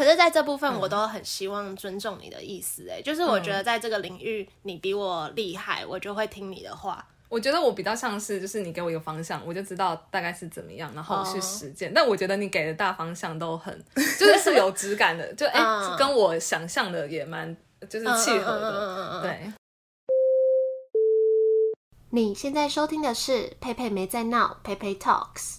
可是在这部分，我都很希望尊重你的意思，哎，就是我觉得在这个领域你比我厉害，我就会听你的话。我觉得我比较像是，就是你给我一个方向，我就知道大概是怎么样，然后去实践。但我觉得你给的大方向都很，就是是有质感的，就哎，跟我想象的也蛮就是契合的。对。你现在收听的是佩佩没在闹，佩佩 Talks。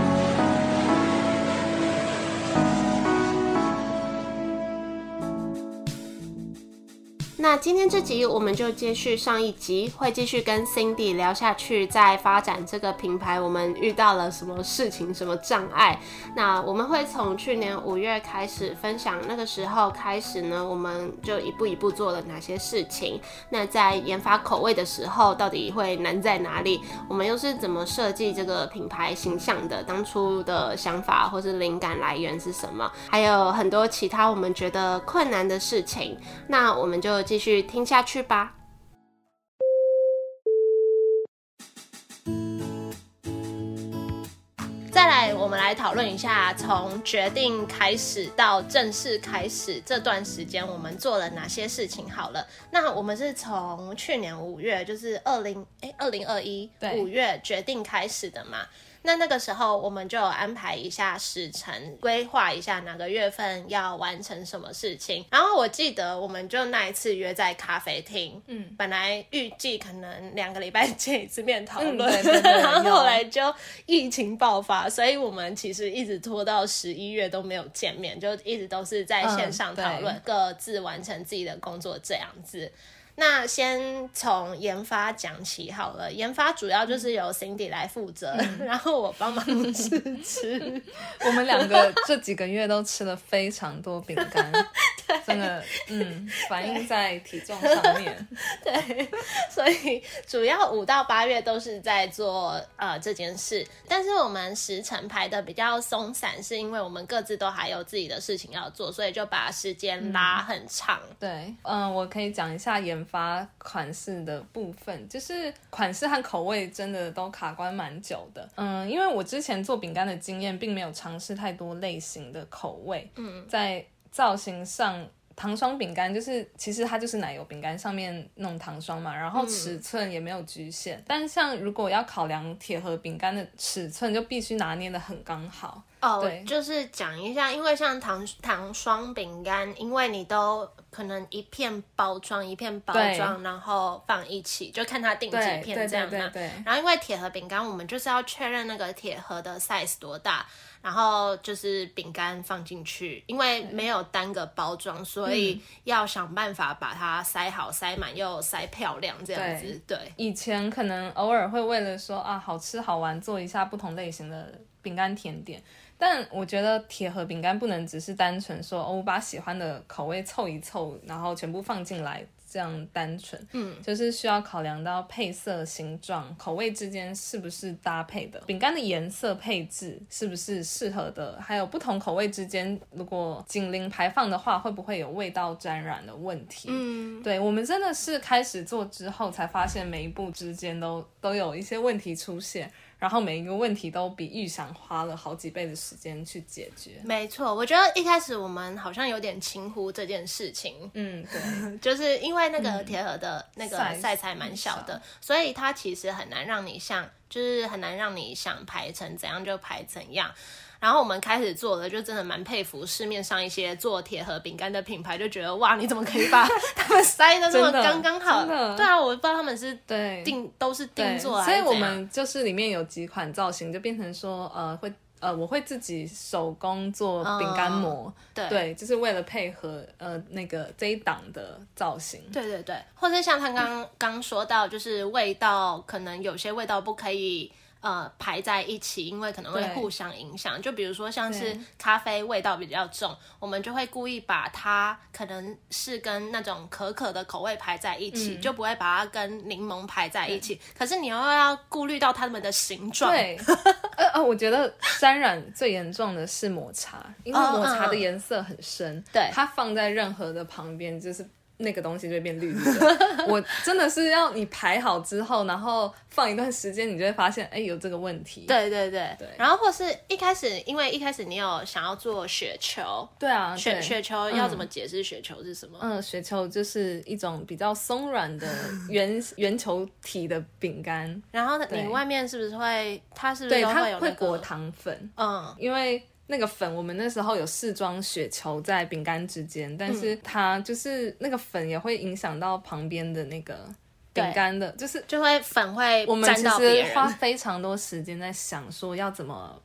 那今天这集我们就接续上一集，会继续跟 Cindy 聊下去，在发展这个品牌，我们遇到了什么事情、什么障碍？那我们会从去年五月开始分享，那个时候开始呢，我们就一步一步做了哪些事情？那在研发口味的时候，到底会难在哪里？我们又是怎么设计这个品牌形象的？当初的想法或是灵感来源是什么？还有很多其他我们觉得困难的事情，那我们就。继续听下去吧。再来，我们来讨论一下，从决定开始到正式开始这段时间，我们做了哪些事情？好了，那我们是从去年五月，就是二零哎二零二一五月决定开始的嘛。那那个时候，我们就安排一下时程，规划一下哪个月份要完成什么事情。然后我记得，我们就那一次约在咖啡厅，嗯，本来预计可能两个礼拜见一次面讨论，然后后来就疫情爆发，所以我们其实一直拖到十一月都没有见面，就一直都是在线上讨论，各自完成自己的工作这样子。那先从研发讲起好了，研发主要就是由 Cindy 来负责，然后我帮忙试吃。我们两个这几个月都吃了非常多饼干，真的，嗯，反映在体重上面。对，所以主要五到八月都是在做呃这件事，但是我们时程排的比较松散，是因为我们各自都还有自己的事情要做，所以就把时间拉很长。对，嗯，我可以讲一下研。发款式的部分，就是款式和口味真的都卡关蛮久的。嗯，因为我之前做饼干的经验，并没有尝试太多类型的口味。嗯，在造型上。糖霜饼干就是，其实它就是奶油饼干上面弄糖霜嘛，然后尺寸也没有局限。但是像如果要考量铁盒饼干的尺寸，就必须拿捏的很刚好。哦，对，就是讲一下，因为像糖糖霜饼干，因为你都可能一片包装一片包装，然后放一起，就看它订几片这样嘛。然后因为铁盒饼干，我们就是要确认那个铁盒的 size 多大。然后就是饼干放进去，因为没有单个包装，所以要想办法把它塞好、塞满又塞漂亮这样子。对，以前可能偶尔会为了说啊好吃好玩，做一下不同类型的饼干甜点。但我觉得铁盒饼干不能只是单纯说哦，我把喜欢的口味凑一凑，然后全部放进来。这样单纯，嗯，就是需要考量到配色、形状、口味之间是不是搭配的，饼干的颜色配置是不是适合的，还有不同口味之间如果紧邻排放的话，会不会有味道沾染的问题？嗯，对我们真的是开始做之后才发现每一步之间都都有一些问题出现。然后每一个问题都比预想花了好几倍的时间去解决。没错，我觉得一开始我们好像有点轻忽这件事情。嗯，对，就是因为那个铁盒的那个 size 还蛮小的，所以它其实很难让你像，就是很难让你想排成怎样就排怎样。然后我们开始做的，就真的蛮佩服市面上一些做铁盒饼干的品牌，就觉得哇，你怎么可以把 他们塞的这么刚刚好？对啊，我不知道他们是对定都是定做来。所以我们就是里面有几款造型，就变成说呃会呃我会自己手工做饼干模，对，就是为了配合呃那个这一档的造型。对对对，或者像他刚刚说到，就是味道可能有些味道不可以。呃排在一起，因为可能会互相影响。就比如说像是咖啡味道比较重，我们就会故意把它可能是跟那种可可的口味排在一起，嗯。就不会把它跟柠檬排在一起。可是你又要顾虑到它们的形状，对，呃呃，我觉得沾染最严重的是抹茶，因为哦抹茶的颜色很深，对。它放在任何的旁边就是。那个东西就会变绿色，我真的是要你排好之后，然后放一段时间，你就会发现，哎，有这个问题。对对对对然后或是一开始，因为一开始你有想要做雪球，对啊，雪雪球要怎么解释雪球是什么？嗯，雪球就是一种比较松软的 圆圆球体的饼干，然后你外面是不是会，它是不是对，它会裹糖粉，嗯，因为那个粉，我们那时候有试装雪球在饼干之间，但是它就是那个粉也会影响到旁边的那个饼干的，就是就会粉会我们其实花。非常多时间在想说要怎么。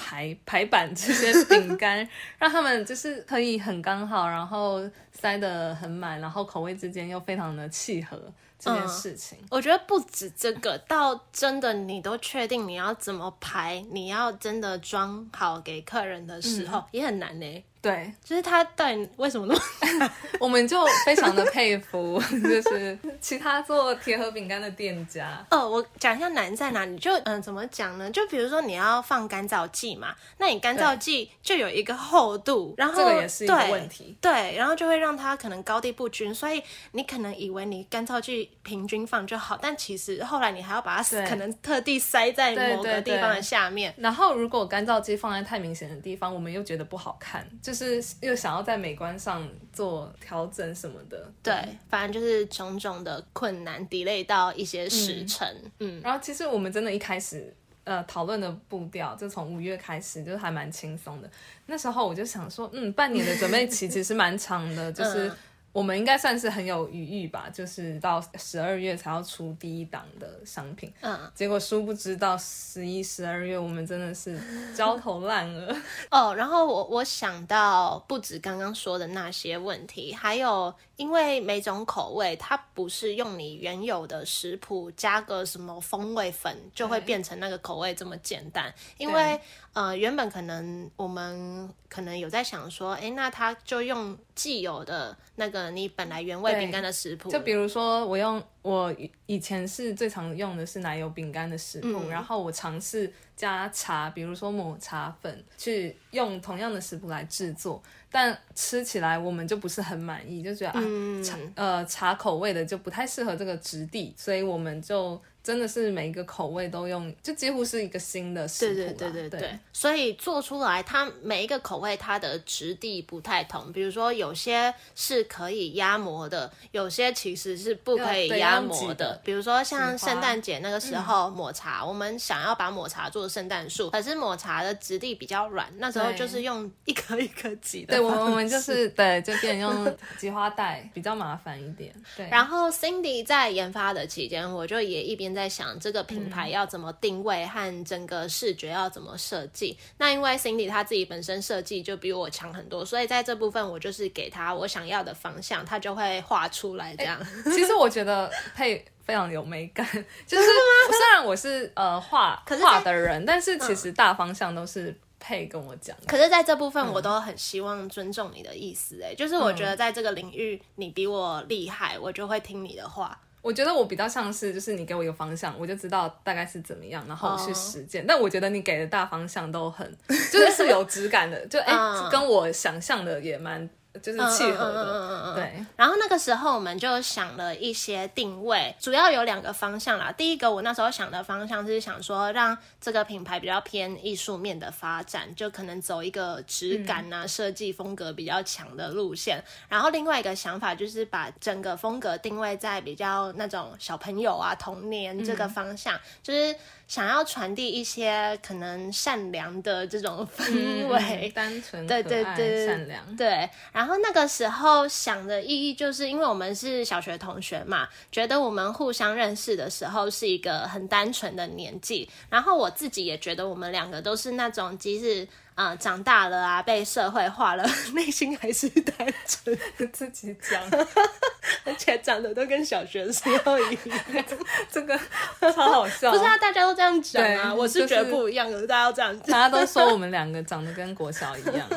排排版这些饼干，让他们就是可以很刚好，然后塞得很满，然后口味之间又非常的契合这件事情。我觉得不止这个，到真的你都确定你要怎么排，你要真的装好给客人的时候，也很难呢。对，就是他到底为什么那么 我们就非常的佩服，就是其他做铁盒饼干的店家。哦，我讲一下难在哪里，就嗯，怎么讲呢？就比如说你要放干燥剂嘛，那你干燥剂就有一个厚度，然后这个也是一个对问题对，然后就会让它可能高低不均，所以你可能以为你干燥剂平均放就好，但其实后来你还要把它可能特地塞在某个地方的下面。然后，如果干燥剂放在太明显的地方，我们又觉得不好看，就是又想要在美观上做调整什么的。对，反正就是种种的困难，delay 到一些时辰。嗯，然后，其实我们真的一开始呃讨论的步调，就从五月开始，就是还蛮轻松的。那时候我就想说，嗯，半年的准备期其实蛮长的，就是嗯我们应该算是很有余裕吧，就是到十二月才要出第一档的商品。嗯，结果殊不知到十一、十二月，我们真的是焦头烂额。哦，然后我我想到不止刚刚说的那些问题，还有因为每种口味它不是用你原有的食谱加个什么风味粉就会对。变成那个口味这么简单，因为呃原本可能我们可能有在想说，哎，那它就用既有的那个你本来原味对饼干的食谱，就比如说，我用我以以前是最常用的是奶油饼干的食谱，嗯。然后我尝试加茶，比如说抹茶粉，去用同样的食谱来制作，但吃起来我们就不是很满意，就觉得啊，嗯。茶呃茶口味的就不太适合这个质地，所以我们就真的是每一个口味都用，就几乎是一个新的食对谱啦对对对对，对所以做出来它每一个口味它的质地不太同，比如说有些是可以压模的，有些其实是不可以压模的。比如说像圣诞节那个时候抹茶，我们想要把抹茶做圣诞树，可是抹茶的质地比较软，那时候就是用一颗一颗挤的对，我们我们就是对，就变用菊花袋，比较麻烦一点。对，然后 Cindy 在研发的期间，我就也一边在想这个品嗯牌要怎么定位和整个视觉要怎么设计。那因为 Cindy 她自己本身设计就比我强很多，所以在这部分我就是给她我想要的方向，她就会画出来这样。其实我觉得配非常有美感，就是虽然我是呃画画的人，但是其实大方向都是配跟我讲。可是在这部分，嗯我都很希望尊重你的意思、哎、就是我觉得在这个领域你比我厉害，我就会听你的话。我觉得我比较像是，就是你给我一个方向，我就知道大概是怎么样，然后我去哦实践。但我觉得你给的大方向都很，就是是有质感的，就哎、嗯跟我想象的也蛮就是契合的。嗯嗯嗯嗯嗯对，然后那个时候我们就想了一些定位，主要有两个方向啦。第一个我那时候想的方向是想说让这个品牌比较偏艺术面的发展，就可能走一个质感啊、设计风格比较强的路线。然后另外一个想法就是把整个风格定位在比较那种小朋友啊童年这个方向，就是想要传递一些可能善良的这种氛围。嗯单纯、对对对善良。对，然后后那个时候想的意义，就是因为我们是小学同学嘛，觉得我们互相认识的时候是一个很单纯的年纪。然后我自己也觉得我们两个都是那种即使呃长大了啊，被社会化了，内心还是单纯，自己讲，而且长得都跟小学时候一样。这个超好笑。不是啊，大家都这样讲啊，我是觉得不一样的，大家都这样讲，大家都说我们两个长得跟国小一样，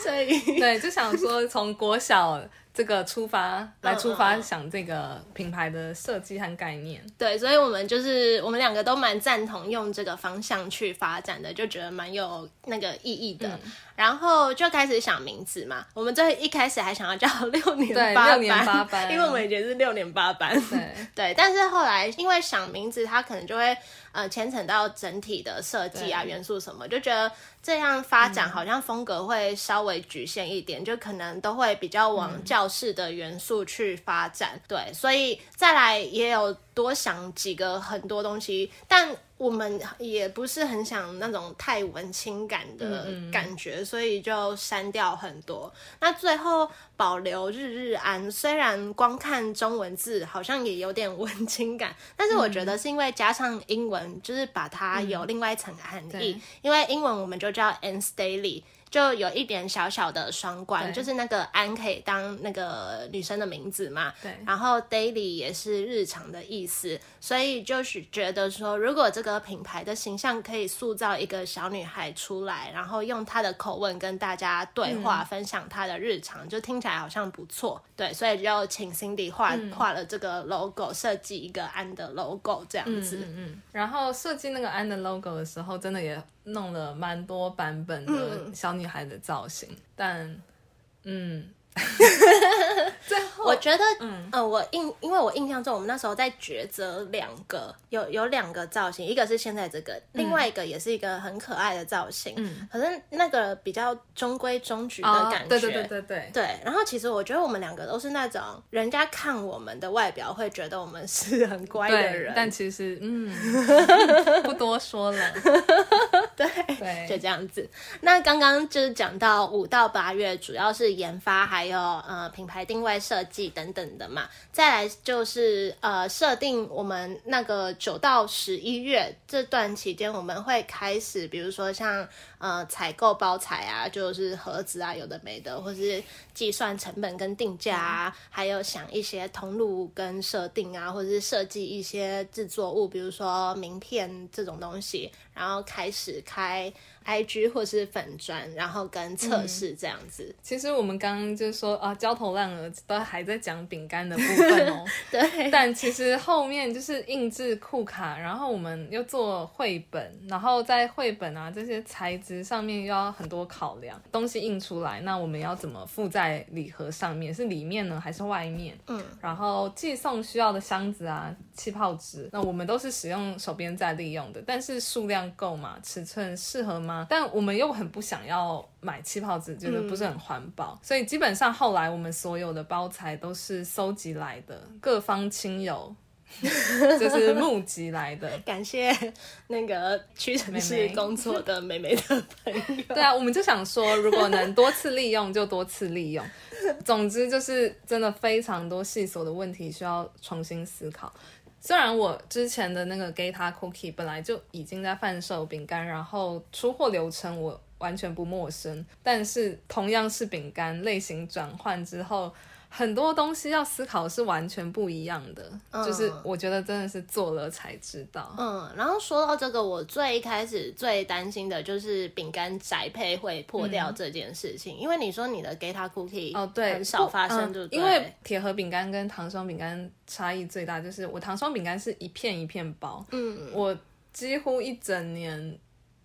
所以对，就想说从国小这个出发来出嗯发嗯想这个品牌的设计和概念。对，所以我们就是我们两个都蛮赞同用这个方向去发展的，就觉得蛮有那个意义的。然后就开始想名字嘛，我们最一开始还想要叫六年对八六年八班 因为我们以前是六年八班。对，对，但是后来因为想名字，它可能就会呃牵扯到整体的设计啊、元素什么，就觉得这样发展好像风格会稍微局限一点，就可能都会比较往教室的元素去发展。对，所以再来也有多想几个很多东西，但。我们也不是很想那种太文青感的感觉，所以就删掉很多。那最后保留日日安，虽然光看中文字好像也有点文青感，但是我觉得是因为加上英文，就是把它有另外一层含义。对因为英文我们就叫 Anne Staley。就有一点小小的双关，就是那个安可以当那个女生的名字嘛，对。然后 daily 也是日常的意思，所以就是觉得说，如果这个品牌的形象可以塑造一个小女孩出来，然后用她的口吻跟大家对话，分享她的日常，就听起来好像不错。对，所以就请 Cindy 画画了这个 logo，设计一个安的 logo 这样子。嗯，然后设计那个安的 logo 的时候，真的也弄了蛮多版本的小女孩的造型，但嗯，我觉得，嗯、呃，我印，因为我印象中，我们那时候在抉择两个，有有两个造型，一个是现在这个，另外一个也是一个很可爱的造型，嗯，可是那个比较中规中矩的哦感觉，对对对对对，对，然后其实我觉得我们两个都是那种人家看我们的外表会觉得我们是很乖的人，但其实嗯，不多说了，对对就这样子。那刚刚就是讲到五到八月，主要是研发，还有呃品牌定位设计等等的嘛。再来就是呃设定我们那个九到十一月这段期间，我们会开始，比如说像呃采购包材啊，就是盒子啊，有的没的，或是计算成本跟定价啊，还有想一些通路跟设定啊，或者是设计一些制作物，比如说名片这种东西，然后开始开 IG 或是粉砖，然后跟测试这样子。其实我们刚刚就说啊，焦头烂额都还在讲饼干的部分哦。对，但其实后面就是印制库卡，然后我们又做绘本，然后在绘本啊这些材质上面又要很多考量。东西印出来，那我们要怎么附在礼盒上面？是里面呢还是外面？嗯，然后寄送需要的箱子啊、气泡纸，那我们都是使用手边在利用的，但是数量够吗？尺寸适合吗？但我们又很不想要买气泡纸，觉得不是很环保，所以基本上后来我们所有的包材都是搜集来的，各方亲友 就是募集来的。感谢那个屈臣氏工作的美眉的朋友。对啊，我们就想说，如果能多次利用就多次利用。总之就是真的非常多细琐的问题需要重新思考。虽然我之前的那个 Gata Cookie 本来就已经在贩售饼干，然后出货流程我完全不陌生，但是同样是饼干类型转换之后，很多东西要思考是完全不一样的。就是我觉得真的是做了才知道。嗯，然后说到这个，我最一开始最担心的就是饼干宅配会破掉这件事情，因为你说你的 Gata Cookie 哦，对，很少发生，嗯对不对？因为铁盒饼干跟糖霜饼干差异最大就是，我糖霜饼干是一片一片包，嗯，我几乎一整年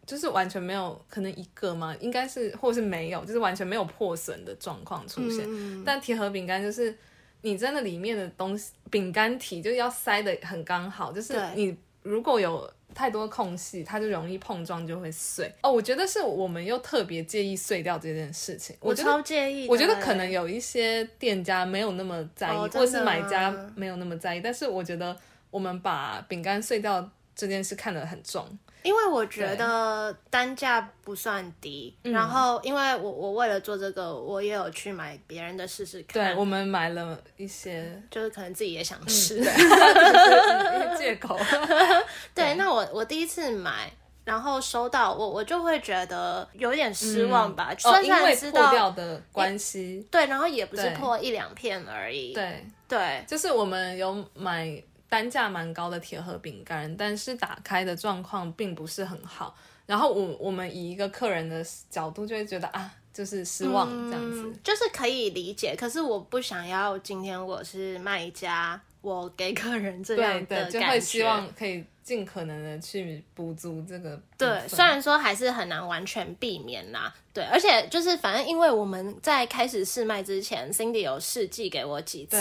就是完全没有，可能一个吗？应该是，或是没有，就是完全没有破损的状况出现。嗯但铁盒饼干就是你真的里面的东西，饼干体就是要塞的很刚好，就是你如果有太多空隙，它就容易碰撞就会碎。哦，我觉得是我们又特别介意碎掉这件事情。我超介意我觉得可能有一些店家没有那么在意，哦或是买家没有那么在意，但是我觉得我们把饼干碎掉这件事看得很重。因为我觉得单价不算低，嗯。然后因为我我为了做这个，我也有去买别人的试试看，对，我们买了一些就是可能自己也嗯想试。就是 借口。对，那我我第一次买，然后收到我我就会觉得有点失望吧，虽哦，然因为破知道、掉的关系，对，然后也不是破一两片而已，对，对。就是我们有买单价蛮高的铁盒饼干，但是打开的状况并不是很好。然后我我们以一个客人的角度就会觉得啊，就是失望这样子。嗯就是可以理解，可是我不想要今天我是卖家，我给客人这样对对，就。会希望可以尽可能的去补足这个部对，虽然说还是很难完全避免啦，对，而且就是反正因为我们在开始试卖之前，Cindy 有试寄给我几次，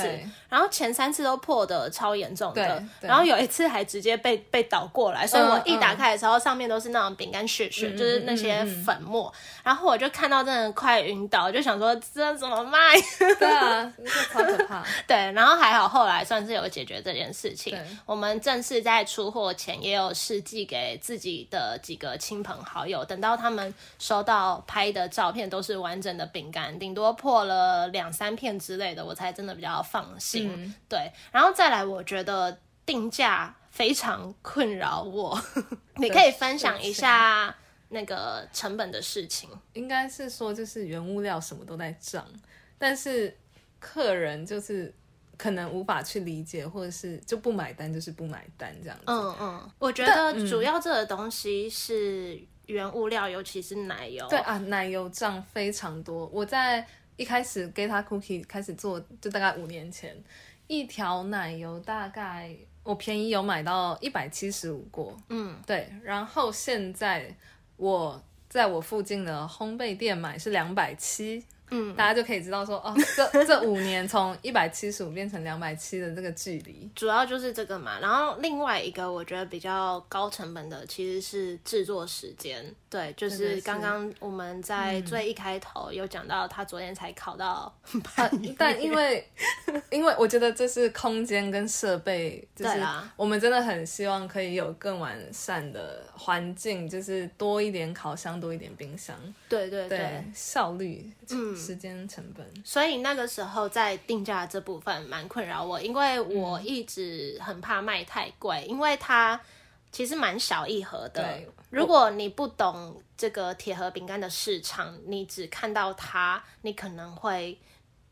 然后前三次都破的超严重的然后有一次还直接被被倒过来，所以我一嗯打开的时候，上面都是那种饼干屑屑，就是那些粉末，然后我就看到真的快晕倒，就想说这怎么卖？对啊，这超可怕。对，然后还好后来算是有解决这件事情。我们正式在出货前也有试寄给自己的几个亲朋好友，等到他们收到拍的照片都是完整的饼干，顶多破了两三片之类的，我才真的比较放心。嗯对，然后再来，我觉得定价非常困扰我，你可以分享一下那个成本的事情。应该是说就是原物料什么都在涨，但是客人就是可能无法去理解，或者是就不买单，就是不买单这样子。嗯嗯，我觉得主要这个东西是原物料，尤其是奶油。对啊，奶油涨非常多。我在一开始 Geta Cookie 开始做，就大概五年前，一条奶油大概我便宜有买到一百七十五过，嗯，对。然后现在我在我附近的烘焙店买是两百七。嗯，大家就可以知道说，哦，这这五年从一百七十五变成两百七的这个距离，主要就是这个嘛。然后另外一个我觉得比较高成本的其实是制作时间。对，就是是刚刚我们在最一开头有讲到，他昨天才考到 啊但因为因为我觉得这是空间跟设备，就是我们真的很希望可以有更完善的环境，就是多一点烤箱，多一点冰箱，对对对。对效率、时间成本，所以那个时候在定价这部分蛮困扰我，因为我一直很怕卖太贵，因为它其实蛮小一盒的对。如果你不懂这个铁盒饼干的市场，你只看到它，你可能会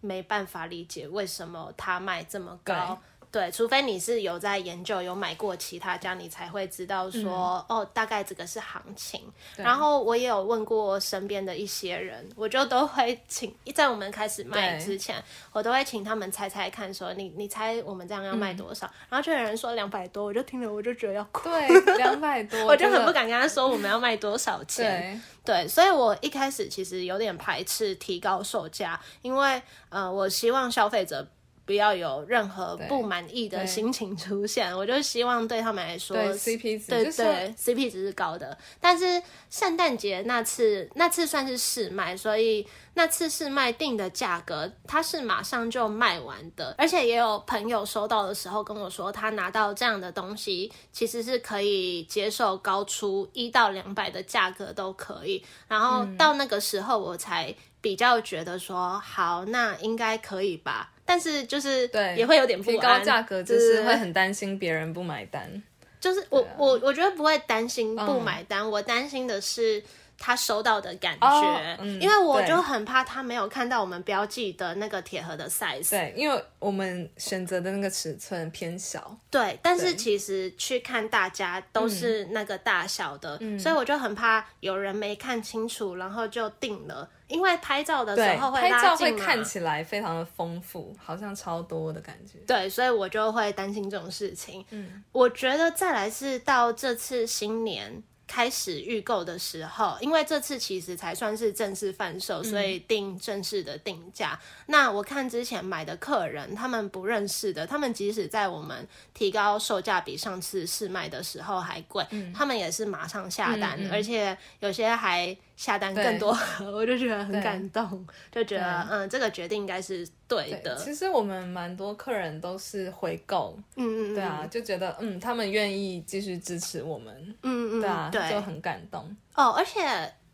没办法理解为什么它卖这么高。对，除非你是有在研究、有买过其他家，你才会知道说，哦，大概这个是行情。然后我也有问过身边的一些人，我就都会请，在我们开始卖之前，我都会请他们猜猜看说你你猜我们这样要卖多少？然后就有人说两百多，我就听了我就觉得要哭，对，两百多，我就很不敢跟他说我们要卖多少钱。对，对，所以我一开始其实有点排斥提高售价，因为呃，我希望消费者不要有任何不满意的心情出现，我就希望对他们来说 CP 值，对就是对，CP 值是高的。但是圣诞节那次那次算是试卖，所以那次试卖定的价格，它是马上就卖完的。而且也有朋友收到的时候跟我说，他拿到这样的东西，其实是可以接受高出一到两百的价格都可以。然后嗯到那个时候，我才比较觉得说，好，那应该可以吧。但是就是对也会有点不提，高价格就是会很担心别人不买单。就是我、啊我我觉得不会担心不嗯买单，我担心的是他收到的感觉，哦嗯因为我就很怕他没有看到我们标记的那个铁盒的 size。对，因为我们选择的那个尺寸偏小，对，但是其实去看大家都是那个大小的，所以我就很怕有人没看清楚，然后就定了，因为拍照的时，候会拍拉近嘛。照会看起来非常的丰富，好像超多的感觉。对，所以我就会担心这种事情。嗯，我觉得再来是到这次新年开始预购的时候，因为这次其实才算是正式贩售，所以定正式的定价。那我看之前买的客人，他们不认识的，他们即使在我们提高售价比上次试卖的时候还贵，他们也是马上下单，而且有些还下单更多盒，我就觉得很感动，就觉得嗯，这个决定应该是对对的。其实我们蛮多客人都是回购，嗯嗯，对啊，就觉得嗯，他们愿意继续支持我们，嗯嗯，对啊，对。就很感动。哦，而且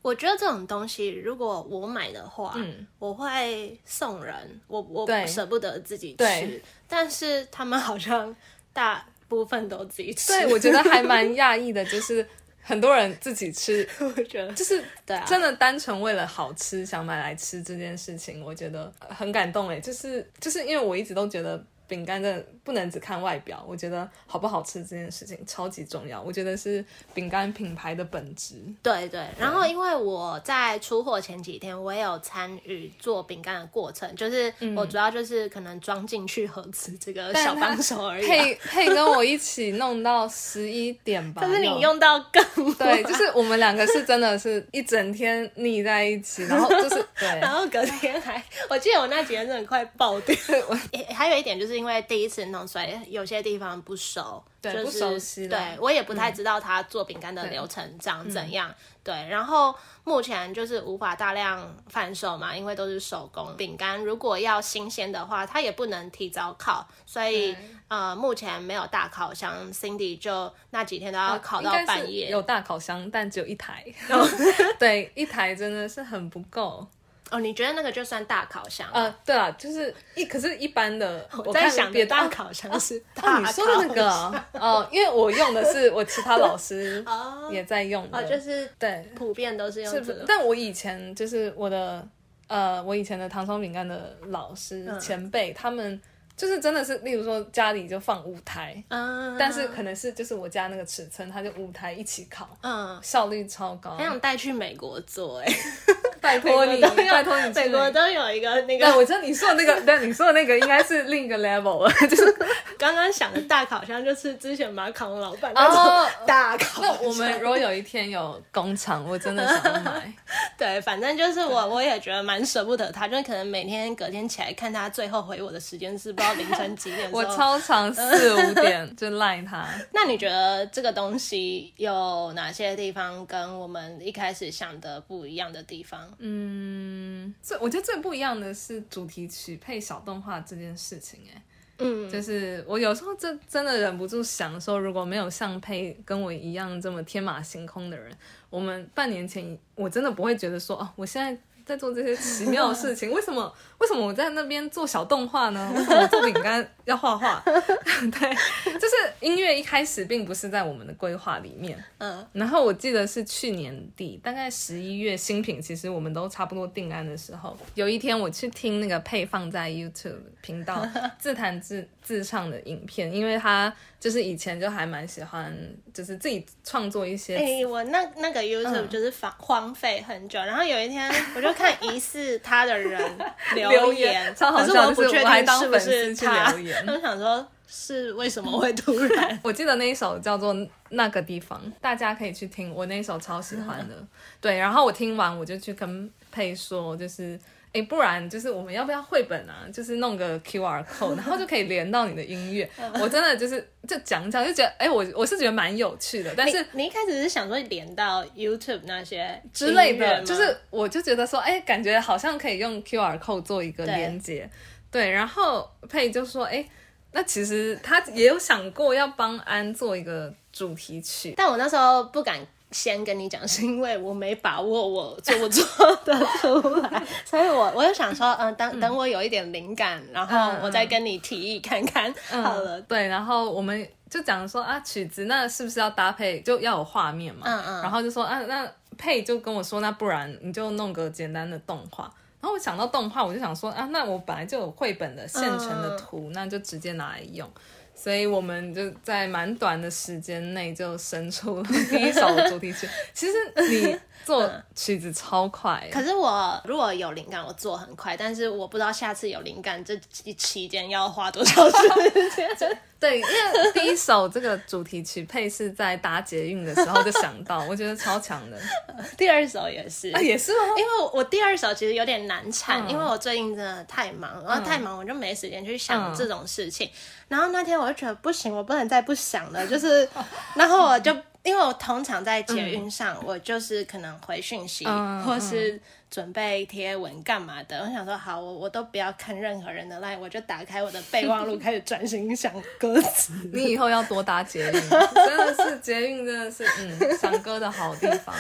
我觉得这种东西，如果我买的话，嗯。我会送人，我我对。舍不得自己吃对，但是他们好像大部分都自己吃。对，我觉得还蛮讶异的，就是很多人自己吃，我觉得。就是对啊，真的单纯为了好吃想买来吃这件事情，我觉得很感动诶，就是就是因为我一直都觉得饼干真的不能只看外表，我觉得好不好吃这件事情超级重要，我觉得是饼干品牌的本质。对对，然后因为我在出货前几天，我也有参与做饼干的过程，就是我主要就是可能装进去盒子这个小帮手而已啊。配配跟我一起弄到十一点吧，但是你用到更对，就是我们两个是真的是一整天腻在一起，然后就是 对然后隔天还，我记得我那几天真的快爆掉。我还有一点就是因为第一次弄，所以有些地方不熟，就是、对不熟悉对我也不太知道他做饼干的流程长怎样。对，然后目前就是无法大量贩售嘛，因为都是手工饼干。如果要新鲜的话，它也不能提早烤，所以对呃，目前没有大烤箱。Cindy 就那几天都要烤到半夜。有大烤箱，但只有一台。对，一台真的是很不够。哦，你觉得那个就算大烤箱？呃，对啊，就是一，可是一般的，我在看想别大烤箱是哦，大你说的那个烤哦 哦，因为我用的是我其他老师哦也在用的，哦，就是对，普遍都是用这个。但我以前就是我的呃，我以前的糖霜饼干的老师、嗯前辈，他们就是真的是，例如说家里就放五台，嗯，但是可能是就是我家那个尺寸，他就五台一起烤，嗯，效率超高。很想带去美国做哎、拜托你，拜托你去美国。都有一个那对，个我知道你说的那个，对，你说的那个应该是另一个 level 了，就是刚刚想的大烤箱，就是之前马卡龙老板哦那种大烤那箱。我们如果有一天有工厂，我真的想要买。对，反正就是我，我也觉得蛮舍不得他，就是可能每天隔天起来看他最后回我的时间是不知道凌晨几点的我。超常四五点就赖他。那你觉得这个东西有哪些地方跟我们一开始想的不一样的地方？嗯，最我觉得最不一样的是主题曲配小动画这件事情、哎，嗯，就是我有时候真真的忍不住想说，如果没有像配跟我一样这么天马行空的人，我们半年前我真的不会觉得说，哦，我现在。在做这些奇妙的事情，为什么？为什么我在那边做小动画呢？为什么我做饼干要画画？对，就是音乐一开始并不是在我们的规划里面，嗯然后我记得是去年底，大概十一月新品，其实我们都差不多定案的时候，有一天我去听那个配放在 YouTube 频道自弹自自唱的影片，因为他就是以前就还蛮喜欢，就是自己创作一些。哎、我那那个 YouTube 嗯就是荒荒废很久，然后有一天我就看疑似他的人 留留言，超好笑就是我不确定是不是他，我就想说是为什么会突然 我记得那一首叫做《那个地方》，大家可以去听，我那一首超喜欢的。对，然后我听完我就去跟佩说，就是。哎，不然就是我们要不要绘本啊？就是弄个 QR code，然后就可以连到你的音乐。我真的就是就讲讲，就觉得哎，我我是觉得蛮有趣的，但是你你一开始是想说连到 YouTube 那些之类的，就是我就觉得说，哎，感觉好像可以用 QR code 做一个对连接。对，然后佩就说，哎，那其实他也有想过要帮安做一个主题曲。但我那时候不敢先跟你讲，是因为我没把握我做不做得出来，所以我我就想说，嗯，等等我有一点灵感，然后嗯我再跟你提议看看好了。对，然后我们就讲说啊，曲子那是不是要搭配就要有画面嘛？嗯嗯然后就说啊，那佩就跟我说，那不然你就弄个简单的动画。然后我想到动画，我就想说啊，那我本来就有绘本的现成的图，那就直接拿来用。所以我们就在蛮短的时间内就生出了 第一首主题曲。其实你做曲子超快，可是我如果有灵感，我做很快，但是我不知道下次有灵感这期期间要花多少时间。对，因为第一首这个主题曲配是在搭捷运的时候就想到，我觉得超强的。第二首也是，啊，也是哦？因为我第二首其实有点难产，嗯因为我最近真的太忙，然后太忙我就没时间去想嗯这种事情。然后那天我就觉得不行，我不能再不想了，就是，然后我就因为我通常在捷运上，我就是可能回讯息，嗯或是准备贴文干嘛的。我想说，好，我我都不要看任何人的 line，我就打开我的备忘录，开始专心想歌词。你以后要多搭捷运，真的是捷运真的是嗯想歌的好地方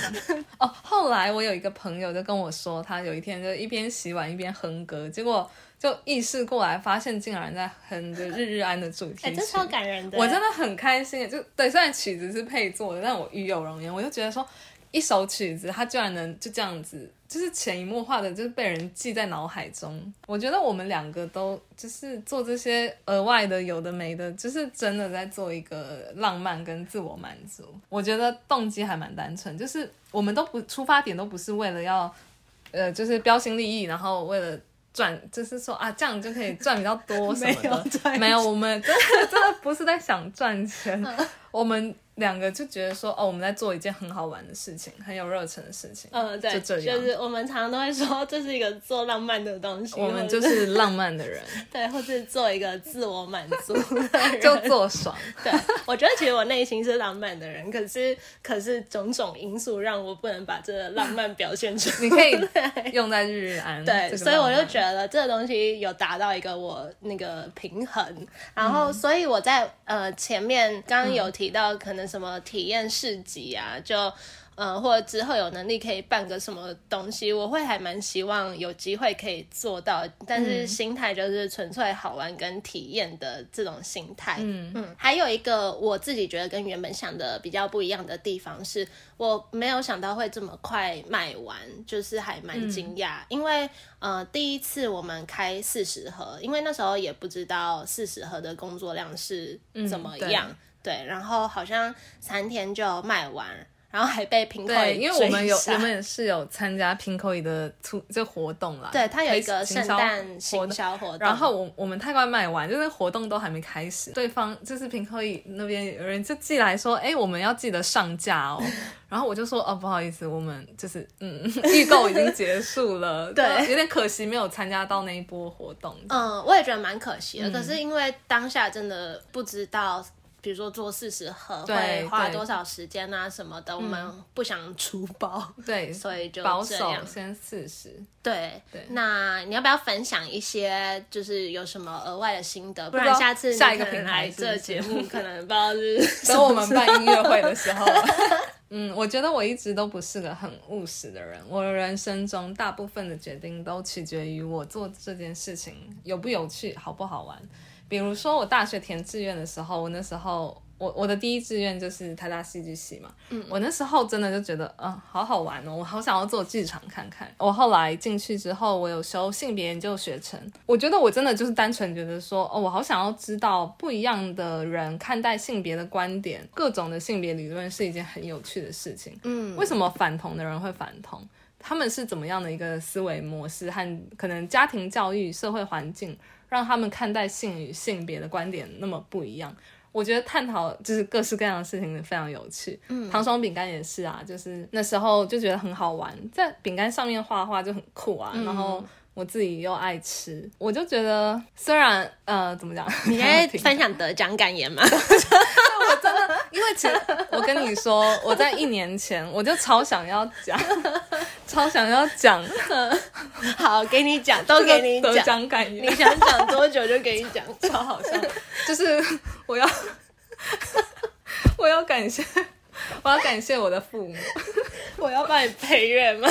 哦。后来我有一个朋友就跟我说，他有一天就一边洗碗一边哼歌，结果就意识过来，发现竟然在哼着日日安的主题哎、曲。这超感人的。我真的很开心，就对，虽然曲子是配做的，但我与有荣焉，我就觉得说，一首曲子它居然能就这样子，就是潜移默化的，就是被人记在脑海中。我觉得我们两个都就是做这些额外的、有的没的，就是真的在做一个浪漫跟自我满足。我觉得动机还蛮单纯，就是我们都不出发点都不是为了要，呃，就是标新立异，然后为了。赚就是说啊，这样就可以赚比较多什么 没有的。没有，我们真的真的不是在想赚钱，嗯我们两个就觉得说，哦，我们在做一件很好玩的事情，很有热忱的事情。嗯，对，就这样是我们常常都会说这是一个做浪漫的东西，我们就是浪漫的人，对，或是做一个自我满足的人，就做爽。对，我觉得其实我内心是浪漫的人，可是可是种种因素让我不能把这个浪漫表现出来。你可以用在日日安，对，所以我就觉得这个东西有达到一个我那个平衡，然后所以我在呃前面刚刚有提到可能什么体验市集啊，就。呃，或者之后有能力可以办个什么东西，我会还蛮希望有机会可以做到，但是心态就是纯粹好玩跟体验的这种心态。嗯嗯，还有一个我自己觉得跟原本想的比较不一样的地方是，我没有想到会这么快卖完，就是还蛮惊讶，因为呃第一次我们开四十盒，因为那时候也不知道四十盒的工作量是怎么样，对，然后好像三天就卖完。然后还被平口对，因为我们有我们也是有参加 Pinko 的促这活动啦，对，它有一个圣诞活行动。销活动，然后我我们太快卖完，就是活动都还没开始，对方就是平科艺那边有人就寄来说，哎，我们要记得上架哦。然后我就说，哦，不好意思，我们就是嗯，预购已经结束了，对有点可惜没有参加到那一波活动。嗯，我也觉得蛮可惜的。嗯可是因为当下真的不知道，比如说做四十盒对会花多少时间啊什么的，我们不想出包，对，所以就保守。先四十。对对那你要不要分享一些，就是有什么额外的心得？不然下次下一个品牌这节目，可能不知道是 等我们办音乐会的时候，嗯，我觉得我一直都不是个很务实的人。我的人生中大部分的决定都取决于我做这件事情有不有趣、好不好玩。比如说我大学填志愿的时候，我那时候我我的第一志愿就是台大戏剧系嘛，嗯，我那时候真的就觉得，嗯，好好玩哦，我好想要做剧场看看。我后来进去之后，我有修性别研究学程，我觉得我真的就是单纯觉得说，哦，我好想要知道不一样的人看待性别的观点，各种的性别理论是一件很有趣的事情。嗯，为什么反同的人会反同？他们是怎么样的一个思维模式和可能家庭教育、社会环境，让他们看待性与性别的观点那么不一样？我觉得探讨就是各式各样的事情非常有趣。嗯，糖霜饼干也是啊，就是那时候就觉得很好玩，在饼干上面画画就很酷啊，然后。我自己又爱吃，我就觉得虽然呃怎么讲，你在 分享得奖感言吗？我真的，因为其实我跟你说，我在一年前我就超想要讲，超想要讲 好，给你讲，都给你得讲，奖感言，你想讲多久就给你讲。超好笑。就是我要我要感谢我要感谢我的父母，我要帮你配乐吗？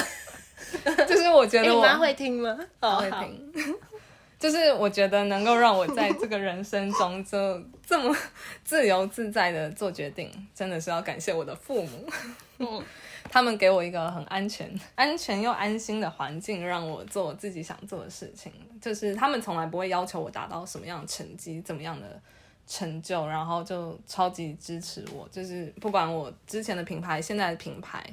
就是我觉哎得我你妈会听吗？会听。就是我觉得能够让我在这个人生中就这么自由自在的做决定，真的是要感谢我的父母。嗯他们给我一个很安全、安全又安心的环境，让我做我自己想做的事情。就是他们从来不会要求我达到什么样的成绩、怎么样的成就，然后就超级支持我。就是不管我之前的品牌、现在的品牌，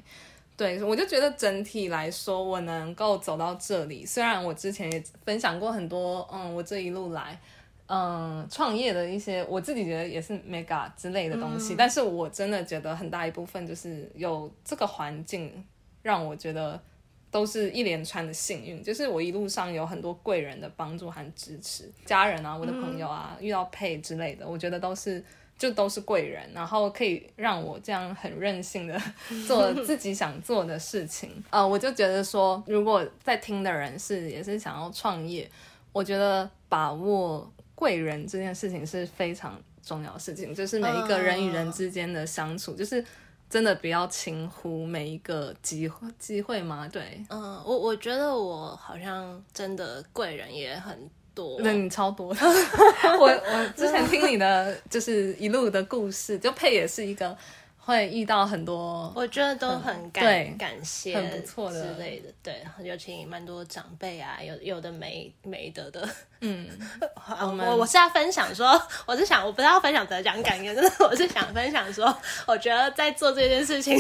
对我就觉得整体来说，我能够走到这里。虽然我之前也分享过很多，嗯，我这一路来。嗯，创业的一些我自己觉得也是 mega 之类的东西，但是我真的觉得很大一部分就是有这个环境让我觉得都是一连串的幸运，就是我一路上有很多贵人的帮助和支持，家人啊，我的朋友啊，遇到配之类的，我觉得都是就都是贵人，然后可以让我这样很任性的 做自己想做的事情。呃，我就觉得说，如果在听的人是也是想要创业，我觉得把握贵人这件事情是非常重要的事情，就是每一个人与人之间的相处，就是真的不要轻忽每一个机会机会吗。对，嗯，我我觉得我好像真的贵人也很多，那你超多的。我我之前听你的就是一路的故事，就配也是一个会遇到很多，我觉得都很感对感谢，很不错的之类的。对，尤其蛮多长辈啊，有有的没没得的。嗯，我我我是要分享说，我是想我不是要分享得奖感言，真 的我是想分享说，我觉得在做这件事情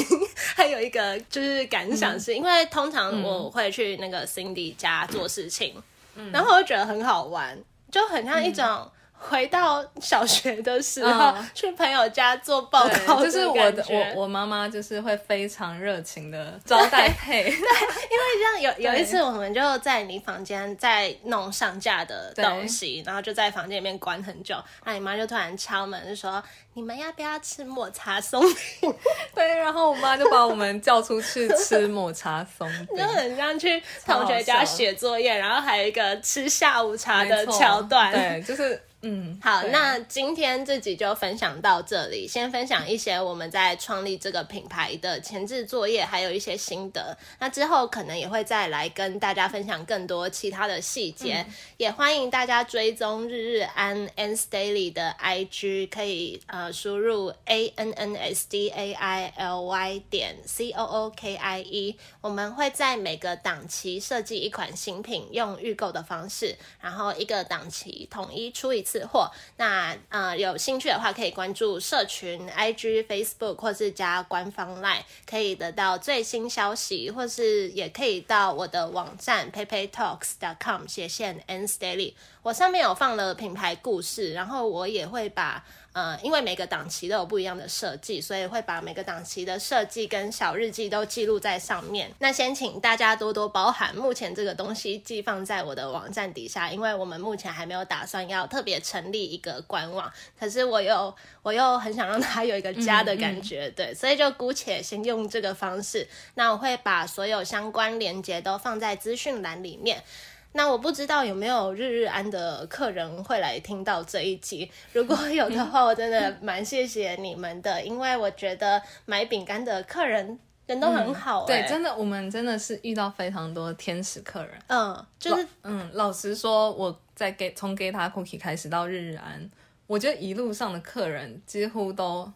还有一个就是感想是，因为通常我会去那个 Cindy 家做事情，嗯然后我就觉得很好玩，就很像一种。回到小学的时候，嗯去朋友家做报告，就是我的我我妈妈就是会非常热情的招待配，像有有一次，我们就在你房间在弄上架的东西，然后就在房间里面关很久。那你妈就突然敲门，就说：“你们要不要吃抹茶松饼 对，然后我妈就把我们叫出去吃抹茶松？”饼 就，很像去同学家写作业，然后还有一个吃下午茶的桥段。对，就是嗯，好，那今天这集就分享到这里。先分享一些我们在创立这个品牌的前置作业，还有一些心得。那之后可能也会再来跟大家分享更多其他的细节。也欢迎大家追踪日日安 Ans Daily 的 IG，可以呃输入 A N N S D A I L Y 点 C O O K I E。我们会在每个档期设计一款新品，用预购的方式，然后一个档期统一出一次货。那呃有兴趣的话，可以关注社群 IG、Facebook 或是加官方 Line，可以得到最新消息，或是也可以到我的网站 paypaytalks.com 斜线 ns daily，我上面有放了品牌故事，然后我也会把。呃，因为每个档期都有不一样的设计，所以会把每个档期的设计跟小日记都记录在上面。那先请大家多多包涵，目前这个东西寄放在我的网站底下，因为我们目前还没有打算要特别成立一个官网，可是我又 我又很想让它有一个家的感觉，对，所以就姑且先用这个方式。那我会把所有相关链接都放在资讯栏里面。那我不知道有没有日日安的客人会来听到这一集，如果有的话，我真的蛮谢谢你们的，因为我觉得买饼干的客人人都很好、欸对，真的，我们真的是遇到非常多天使客人。嗯，就是嗯，老实说，我在给从 Get a Cookie 开始到日日安，我觉得一路上的客人几乎都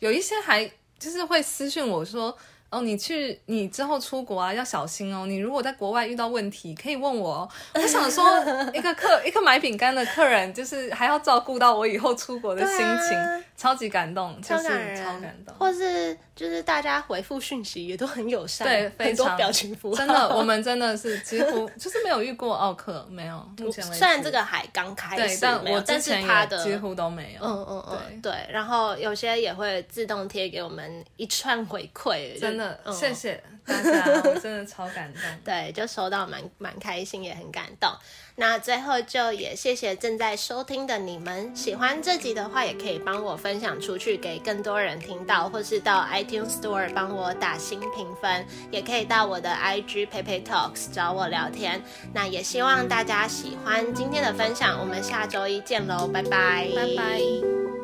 有一些还就是会私讯我说。哦，你去，你之后出国啊，要小心哦。你如果在国外遇到问题，可以问我哦。我想说，一个客，一个买饼干的客人，就是还要照顾到我以后出国的心情，超级感动，就是超感人，超感动。或是就是大家回复讯息也都很友善，对非很多常表情符号，真的，我们真的是几乎 就是没有遇过奥克，没有。目前为止，虽然这个还刚开，始，但我之前是他的也几乎都没有。嗯嗯嗯，对，然后有些也会自动贴给我们一串回馈，真的，嗯谢谢大家，我真的超感动。对，就收到蛮蛮开心，也很感动。那最后就也谢谢正在收听的你们，喜欢这集的话，也可以帮我分享出去，给更多人听到，或是到 iTunes Store 帮我打新评分，也可以到我的 IG PayPay Talks 找我聊天。那也希望大家喜欢今天的分享，我们下周一见喽，拜拜，拜拜。